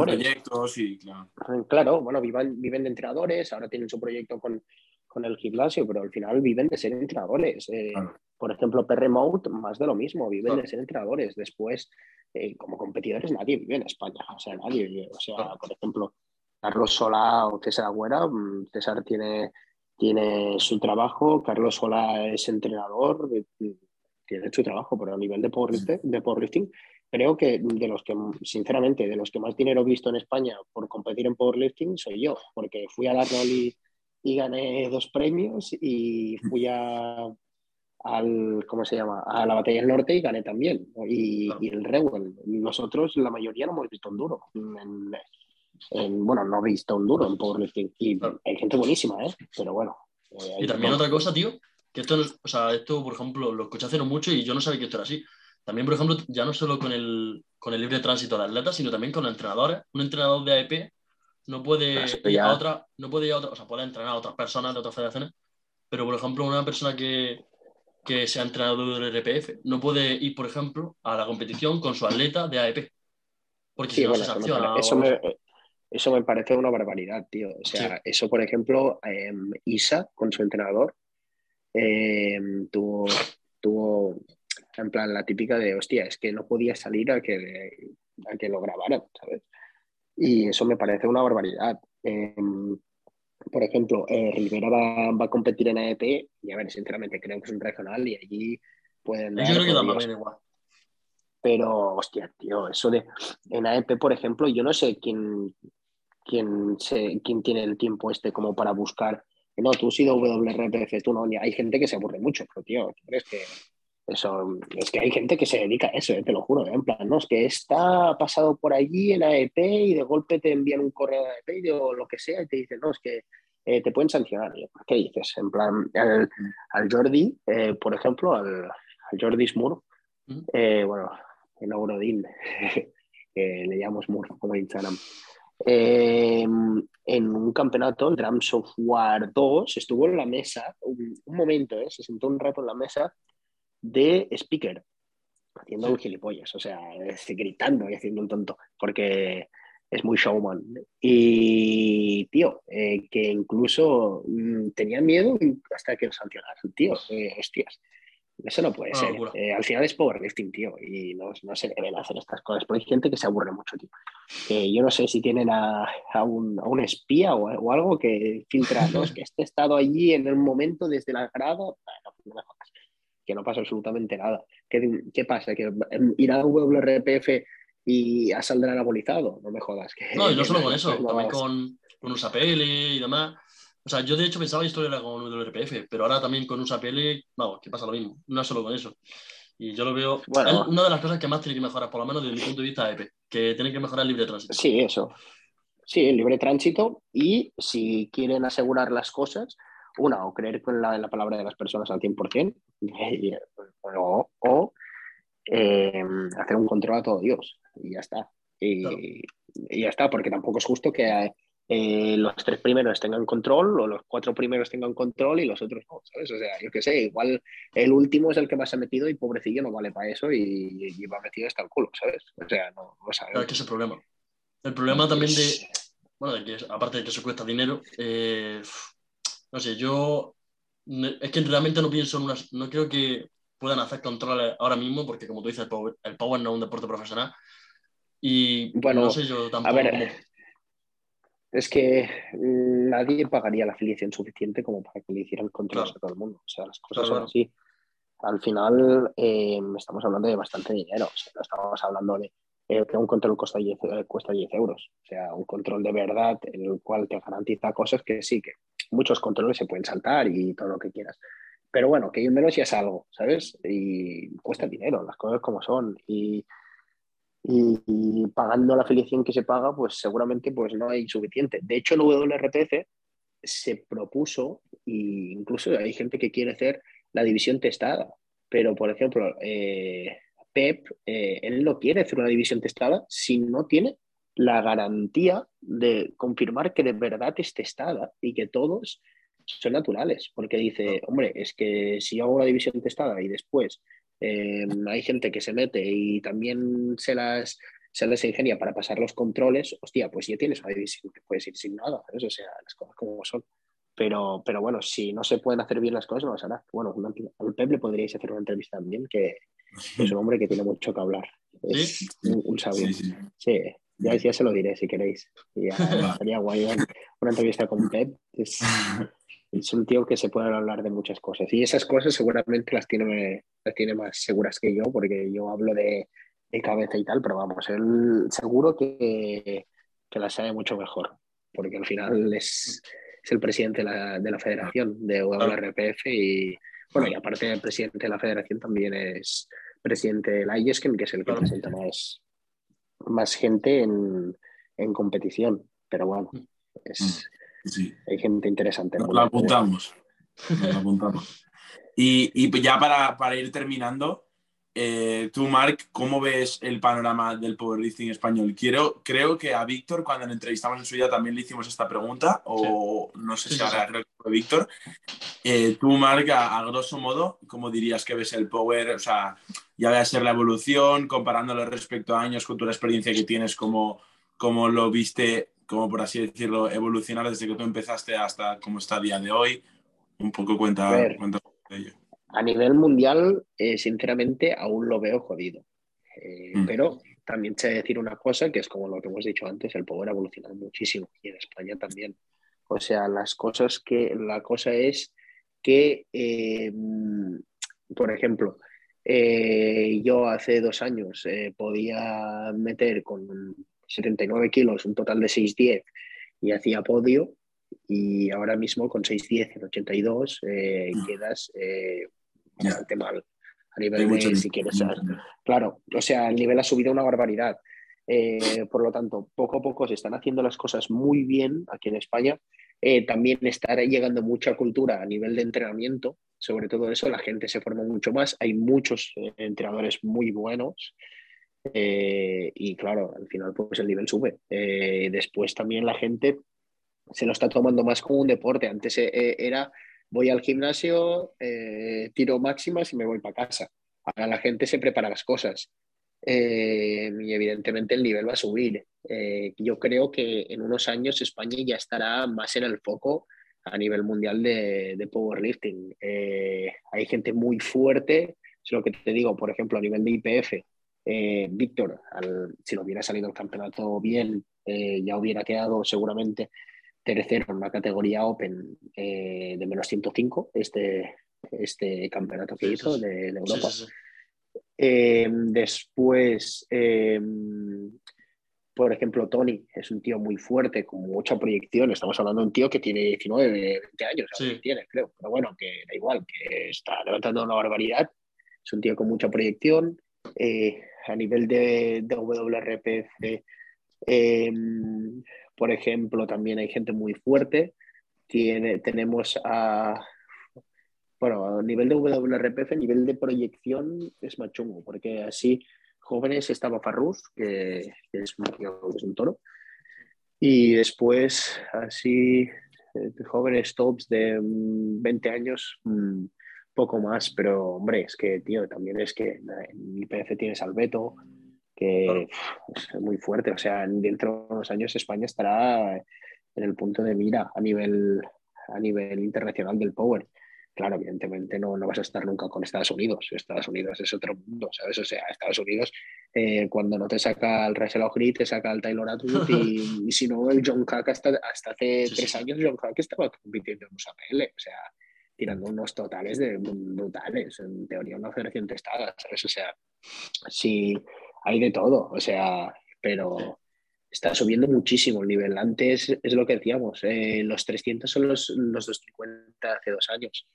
proyectos y claro. Claro, bueno, vivan, viven de entrenadores, ahora tienen su proyecto con, con el gimnasio, pero al final viven de ser entrenadores. Eh, por ejemplo, Perremote, más de lo mismo, viven de ser entrenadores. Después, eh, como competidores, nadie vive en España. O sea, nadie. O sea, por ejemplo, Carlos Solá o César Agüera. Mm, César tiene, tiene su trabajo, Carlos Solá es entrenador, tiene su trabajo, pero a nivel de powerlifting, de powerlifting creo que de los que, sinceramente, de los que más dinero he visto en España por competir en powerlifting soy yo, porque fui a la y, y gané dos premios y fui a, al, ¿cómo se llama? A la Batalla del Norte y gané también. Y, y el Rewell. Nosotros, la mayoría, no hemos visto un duro. En, bueno, no he visto un duro en powerlifting. Y hay gente buenísima, ¿eh? Pero bueno. Eh, y también otra cosa, tío, que esto, o sea, esto, por ejemplo, lo escuché hace no mucho y yo no sabía que esto era así. También, por ejemplo, ya no solo con el, con el libre tránsito de atletas, sino también con los entrenadores. Un entrenador de AEP no puede ir a otra, no puede ir a otra, o sea, puede entrenar a otras personas de otras federaciones, pero por ejemplo, una persona que, que sea entrenador del RPF no puede ir, por ejemplo, a la competición con su atleta de AEP. Porque si no se sanciona. Eso me, eso me parece una barbaridad, tío. O sea, eso, por ejemplo, em, Isa, con su entrenador, em, tuvo, tuvo, en plan, la típica de, hostia, es que no podía salir a que, a que lo grabaran, ¿sabes? Y eso me parece una barbaridad. Em, por ejemplo, eh, Rivera va, va, a competir en AEP y a ver, sinceramente, creo que es un regional y allí pueden... Yo creo que también igual. Pero, hostia, tío, eso de... En AEP, por ejemplo, yo no sé quién, quién, se, quién tiene el tiempo este como para buscar. No, tú has sido WRPF, tú no. Hay gente que se aburre mucho, pero tío, ¿tú crees que eso? Es que hay gente que se dedica a eso, eh, te lo juro. Eh, en plan, no, es que está pasado por allí en AEP y de golpe te envían un correo de AEP o lo que sea y te dicen, no, es que eh, te pueden sancionar. ¿Qué dices? En plan, al, Jordi, por ejemplo, al, Jordi Smur, bueno, en Aurodin, que le llamamos Smur como Instagram. Em, en un campeonato, el Drum Software 2, estuvo en la mesa, un, momento, ¿eh? se sentó un rato en la mesa de speaker, haciendo un gilipollas, o sea, gritando y haciendo un tonto, porque es muy showman. Y, tío, eh, que incluso mm, tenía miedo hasta que lo sancionaran, tío, eh, hostias. Eso no puede ser. al final es powerlifting, tío, y no, no se deben hacer estas cosas, pero hay gente que se aburre mucho, tío. que yo no sé si tienen a, a, un, a un, espía o, o, algo que filtra, ¿no? es que este estado allí en el momento desde la grada, bueno, que no pasa absolutamente nada. ¿Qué, qué pasa? ¿Que irá a WRPF y a saldrá anabolizado? No me jodas. Que, no, y no solo con eso, también con, con USAPL y demás. O sea, yo de hecho pensaba que esto era con WRPF, pero ahora también con USAPL, vamos, que pasa lo mismo, no solo con eso. Y yo lo veo. Bueno, es una de las cosas que más tiene que mejorar, por lo menos desde mi punto de vista EP, que tiene que mejorar el libre tránsito. Sí, eso. Sí, el libre tránsito y si quieren asegurar las cosas, una, o creer en la, en la palabra de las personas al 100%, o, o eh, hacer un control a todo Dios, y ya está. Y, claro. y, ya está, porque tampoco es justo que eh, los tres primeros tengan control o los cuatro primeros tengan control y los otros no, ¿sabes? O sea, yo qué sé, igual el último es el que más ha metido y pobrecillo no vale para eso y, y va metido hasta el culo, ¿sabes? O sea, no, no sabes. Claro, que es el problema. El problema también de, bueno, de que aparte de que eso cuesta dinero, eh, no sé, yo es que realmente no pienso en unas, no creo que puedan hacer controles ahora mismo porque como tú dices, el power, el power no es un deporte profesional y bueno, no sé yo tampoco. A ver, es que nadie pagaría la afiliación suficiente como para que le hicieran controles claro. a todo el mundo. O sea, las cosas claro, son así. Al final eh, estamos hablando de bastante dinero. O sea, no estamos hablando de eh, que un control cuesta 10, cuesta 10 euros. O sea, un control de verdad en el cual te garantiza cosas que sí, que muchos controles se pueden saltar y todo lo que quieras. Pero bueno, que menos ya es algo, ¿sabes? Y cuesta dinero, las cosas como son. Y y, y, pagando la afiliación que se paga, pues seguramente pues no hay suficiente. De hecho, el WRPF se propuso, e incluso hay gente que quiere hacer la división testada, pero por ejemplo, eh, Pep, eh, él no quiere hacer una división testada si no tiene la garantía de confirmar que de verdad es testada y que todos son naturales, porque dice, hombre, es que si hago una división testada y después eh, hay gente que se mete y también se las, se las ingenia para pasar los controles, hostia, pues ya tienes puedes ir sin nada, ¿sabes? O sea, las cosas como son. Pero, pero bueno, si no se pueden hacer bien las cosas, no pasará. Bueno, al Pep le podríais hacer una entrevista también, que es un hombre que tiene mucho que hablar. Es ¿Sí? un, un, sabio. Sí, sí. sí. Ya, ya, se lo diré si queréis. Ya, sería guay una entrevista con Pep. Es, es un tío que se puede hablar de muchas cosas. Y esas cosas seguramente las tiene, las tiene más seguras que yo, porque yo hablo de, de cabeza y tal, pero vamos, él seguro que, que las sabe mucho mejor, porque al final es, es el presidente de la, de la federación de WRPF y, bueno, y aparte del presidente de la federación también es presidente del IESCAN, que es el que presenta más, más gente en, en competición. Pero bueno, es, sí. hay gente interesante. Nos lo apuntamos. Nos lo apuntamos. Y, y, ya para, para ir terminando, eh, tú, Marc, ¿cómo ves el panorama del powerlifting español? Quiero, creo que a Víctor, cuando le entrevistamos en su día, también le hicimos esta pregunta, o sí. no sé sí, si ahora sí. creo que fue Víctor. Eh, tú, Marc, a, a, grosso modo, ¿cómo dirías que ves el power? O sea, ya va a ser la evolución, comparándolo respecto a años con tu experiencia que tienes, ¿cómo, cómo lo viste, como por así decirlo, evolucionar desde que tú empezaste hasta cómo está a día de hoy? Un poco cuenta, cuenta de ello. A nivel mundial, eh, sinceramente, aún lo veo jodido. Eh, mm. Pero también sé decir una cosa, que es como lo que hemos dicho antes, el power ha evolucionado muchísimo y en España también. O sea, las cosas que, la cosa es que, eh, por ejemplo, eh, yo hace dos años eh, podía meter con 79 kilos un total de 610 y hacía podio y ahora mismo con 610 en 82 eh, quedas eh, bastante mal a nivel de si quieres ser. claro o sea el nivel ha subido una barbaridad. Eh, por lo tanto poco a poco se están haciendo las cosas muy bien aquí en España. Eh, también está llegando mucha cultura a nivel de entrenamiento. Sobre todo eso la gente se forma mucho más. Hay muchos eh, entrenadores muy buenos eh, y claro, al final pues el nivel sube. Eh, después también la gente se lo está tomando más como un deporte. Antes eh, era voy al gimnasio, eh, tiro máximas y me voy para casa. Ahora la gente se prepara las cosas. Eh, y evidentemente el nivel va a subir. yo creo que en unos años España ya estará más en el foco a nivel mundial de, de powerlifting. hay gente muy fuerte, es lo que te digo, por ejemplo, a nivel de IPF, Eh, Víctor, si lo hubiera salido el campeonato bien, eh, ya hubiera quedado seguramente tercero en una categoría Open de menos 105, este, este campeonato que hizo de, Europa. después, por ejemplo, Tony es un tío muy fuerte, con mucha proyección. Estamos hablando de un tío que tiene 19, 20 años, tiene, creo. Pero bueno, que da igual, que está levantando una barbaridad. Es un tío con mucha proyección. Eh, a nivel de, de WRPF, em, por ejemplo, también hay gente muy fuerte. Tiene, tenemos a. Bueno, a nivel de WRPF, a nivel de proyección es más chungo, porque así jóvenes estaba Farrus, que, es, un toro. Y después, así, eh, jóvenes tops de 20 mm, años, mm, poco más, pero hombre, es que, tío, también es que en IPF tienes al Beto, que es muy fuerte. O sea, dentro de unos años España estará en el punto de mira a nivel, a nivel internacional del Power claro, evidentemente no, no vas a estar nunca con Estados Unidos. Estados Unidos es otro mundo, ¿sabes? O sea, Estados Unidos, eh, cuando no te saca el Russell O'Gree, te saca el Taylor Atwood y, si no, el John Hack hasta, hasta hace tres años, John Hack estaba compitiendo en USAPL, o sea, tirando unos totales de, brutales, en teoría una federación testada, ¿sabes? O sea, sí, hay de todo, o sea, pero está subiendo muchísimo el nivel. Antes es lo que decíamos, eh, los 300 son los, los 250 hace dos años.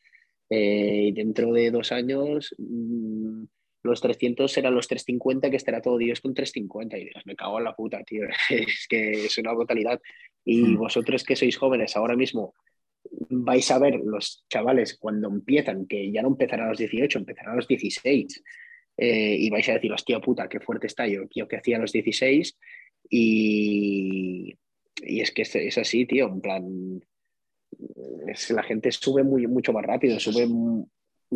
Eh, y dentro de dos años, mm, los 300 serán los 350, que estará todo Dios con 350. Y Dios, me cago en la puta, tío. es que es una brutalidad. Y hmm. vosotros que sois jóvenes ahora mismo, vais a ver los chavales cuando empiezan, que ya no empezarán a los 18, empezarán a los 16. Eh, y vais a decir, hostia puta, qué fuerte está yo, yo que hacía a los 16 y, y es que es, así, tío, en plan, es, la gente sube muy, mucho más rápido, sube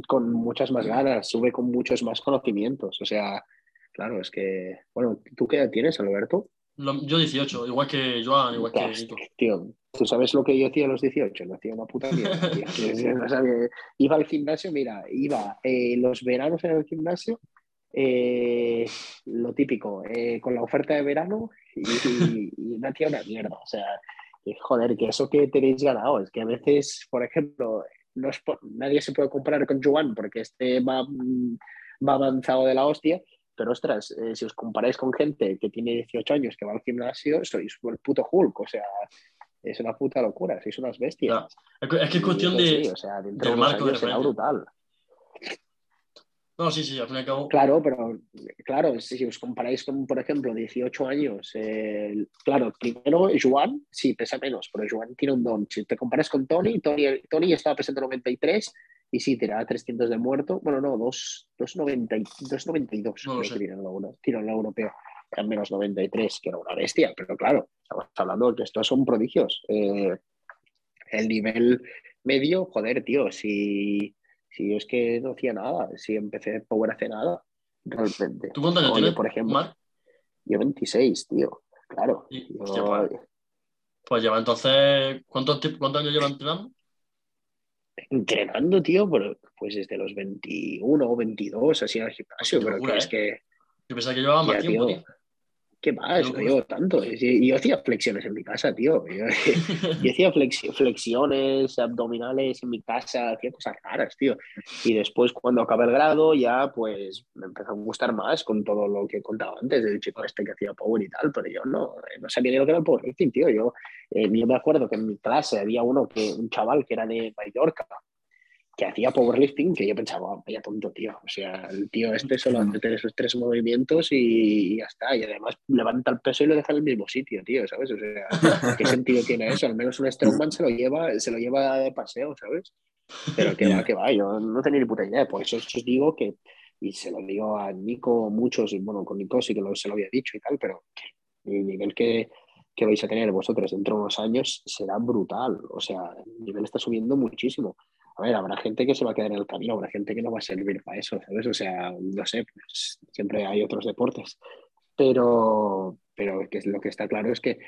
con muchas más ganas, sube con muchos más conocimientos. O sea, claro, es que, bueno, ¿tú qué edad tienes, Alberto? Yo 18, igual que Joan, igual que Tío, ¿tú sabes lo que yo hacía a los 18? No hacía una puta mierda. iba al gimnasio, mira, iba eh, los veranos en el gimnasio eh, lo típico, eh, con la oferta de verano y, y, y no una mierda. O sea, joder, que eso que tenéis ganado es que a veces, por ejemplo, no nadie se puede comparar con Joan porque este va, va avanzado de la hostia, pero ostras, eh, si os comparáis con gente que tiene 18 años que va al gimnasio, sois el puto Hulk, o sea, es una puta locura, sois unas bestias. Es que es cuestión de. o sea, dentro de marco años será brutal. No, sí, sí, al fin y al cabo. Claro, pero claro, si os comparáis con, por ejemplo, 18 años, eh, claro, primero Juan, sí, pesa menos, pero Juan tiene un don. Si te comparas con Tony, Tony, Tony estaba pesando 93 y sí, tiraba 300 de muerto. Bueno, no, 292 no tiro en la europeo. Eran menos 93, que era una bestia, pero claro, estamos hablando de que estos son prodigios. Eh, el nivel medio, joder, tío, si si es que no hacía nada, si empecé Power hace nada, realmente. ¿Tú cuántos años tienes, por ejemplo? Yo 26, tío, claro. pues, pues, lleva entonces, ¿cuántos, ¿cuántos años lleva entrenando? Entrenando, tío, pues desde los 21 o 22, así en el gimnasio, pero que es ¿eh? que... Yo pensaba que llevaba más tiempo, tío. ¿Qué más? No, llevo tanto. Yo, hacía flexiones en mi casa, tío. Yo, hacía flexiones abdominales en mi casa, hacía cosas raras, tío. Y después, cuando acabé el grado, ya pues me empezó a gustar más con todo lo que he contado antes del chico este que hacía power y tal. Pero yo no, no sabía ni lo que era el powerlifting, tío. Yo, eh, yo me acuerdo que en mi clase había uno que, un chaval que era de Mallorca, que hacía powerlifting, que yo pensaba, vaya tonto, tío. O sea, el tío este solo hace esos tres movimientos y, ya está. Y además levanta el peso y lo deja en el mismo sitio, tío, ¿sabes? O sea, ¿qué sentido tiene eso? Al menos un strongman se lo lleva, se lo lleva de paseo, ¿sabes? Pero que va, que va, yo no tenía ni puta idea. Por eso os digo que, y se lo digo a Nico, muchos, bueno, con Nico sí que se lo había dicho y tal, pero el nivel que, que vais a tener vosotros dentro de unos años será brutal. O sea, el nivel está subiendo muchísimo a ver, habrá gente que se va a quedar en el camino, habrá gente que no va a servir para eso, ¿sabes? O sea, no sé, pues, siempre hay otros deportes. Pero, pero que lo que está claro es que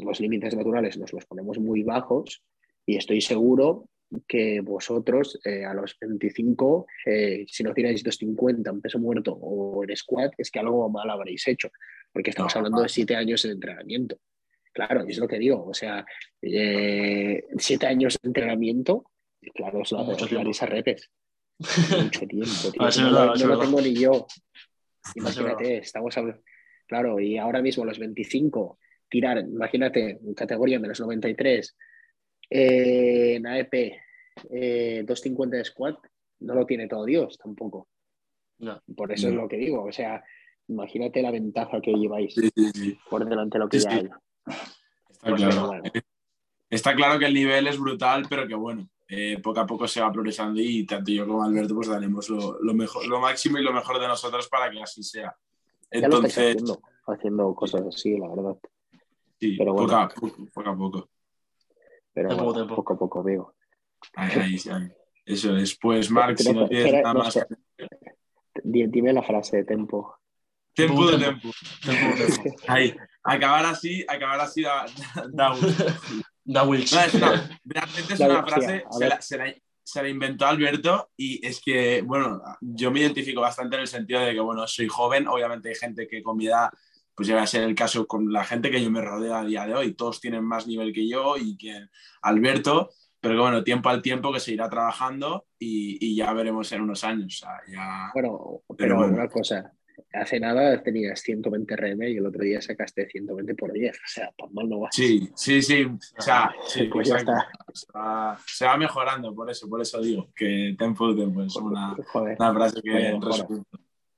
los límites naturales nos los ponemos muy bajos y estoy seguro que vosotros eh, a los 25, eh, si no tiráis 250 en peso muerto o en squat, es que algo mal habréis hecho, porque estamos No, hablando mal. de siete años de entrenamiento. Claro, es lo que digo, o sea, eh, siete años de entrenamiento, claro, os, la, Mucho os lo tiempo. haréis a repes. Mucho tiempo, tío. Ah, no verdad, lo- no tengo ni yo. Imagínate, estamos hablando. Claro, y ahora mismo los 25, tirar, imagínate, en categoría menos 93, eh, en AEP, eh, 250 de squat, no lo tiene todo Dios tampoco. No. Por eso es No. lo que digo, o sea, imagínate la ventaja que lleváis Sí, sí, sí. por delante de lo que Sí, ya sí. hay. Está Pues claro. bueno. Está claro que el nivel es brutal, pero que bueno, eh, poco a poco se va progresando y tanto yo como Alberto pues daremos lo, lo mejor, lo máximo y lo mejor de nosotros para que así sea. Ya lo estáis Entonces, haciendo, haciendo cosas así, la verdad. sí, pero bueno. poco, a poco, poco a poco. Pero bueno, poco a poco, amigo. Ahí, ahí, ahí. Eso es. Pues, Marc, si no tienes nada no más. sé. Di- Dime la frase de tempo. Tiempo de Tempo. Ahí. Acabar así, acabar así da, da- da gusto. Da Wills. No, es una- realmente es La una frase, se la, se la- se la inventó Alberto y es que, bueno, yo me identifico bastante en el sentido de que, bueno, soy joven, obviamente hay gente que con mi edad, pues llega a ser el caso con la gente que yo me rodeo a día de hoy, todos tienen más nivel que yo y que Alberto, pero que, bueno, tiempo al tiempo que se irá trabajando y, y ya veremos en unos años. O sea, ya... Bueno, pero, Pero bueno. una cosa, hace nada tenías 120 RM y el otro día sacaste 120 por 10. O sea, tan mal no vas. Sí, sí, sí. O sea, sí, Pues ya exacto. Se va, se va mejorando, por eso, por eso digo que tempo de tempo es una, Joder. una frase que.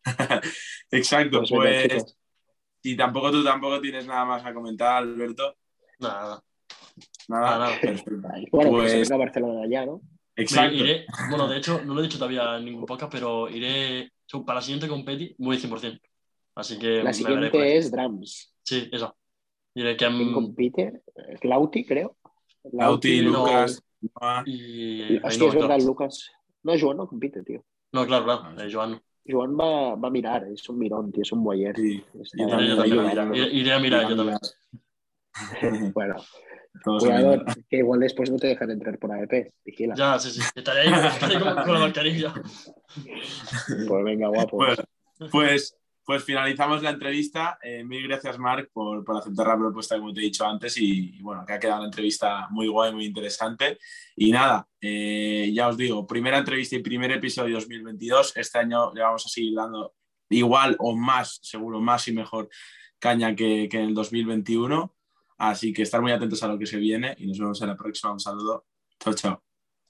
Exacto, Pues pues y tampoco tú tampoco tienes nada más a comentar, Alberto. Nada, Nada, Nada, perfecto. Bueno, pues, Pues- a Barcelona ya, ¿no? Exacto. Iré, bueno, de hecho, no lo he dicho todavía en ningún podcast, pero iré para la siguiente competi, voy 100%. Así que La siguiente es Drums. Sí, eso. Diré que ¿Quién compite? Lauti, creo. Lauti, no. Lucas, Noah. y es verdad, claro. Lucas. No, Joan no compite, tío. No, claro, Ah, claro, eh, Joan no. Joan va, va a mirar, es un mirón, tío, es un boyer. Sí, Está- yo Iré a mirar. también. Iré, iré a mirar yo también. Bueno, Todos cuidado, que igual después no te dejan entrar por AEP. Vigila. Ya, sí, sí. Estaré ahí, estaré con, con la mascarilla. Pues venga, guapo. Bueno, pues, pues finalizamos la entrevista. Eh, mil gracias, Marc, por, por aceptar la propuesta, como te he dicho antes. Y, y bueno, que ha quedado una entrevista muy guay, muy interesante. Y nada, eh, ya os digo, primera entrevista y primer episodio 2022. Este año le vamos a seguir dando igual o más, seguro, más y mejor caña que, que en el 2021. Así que estar muy atentos a lo que se viene y nos vemos en la próxima. Un saludo. Chao, chao.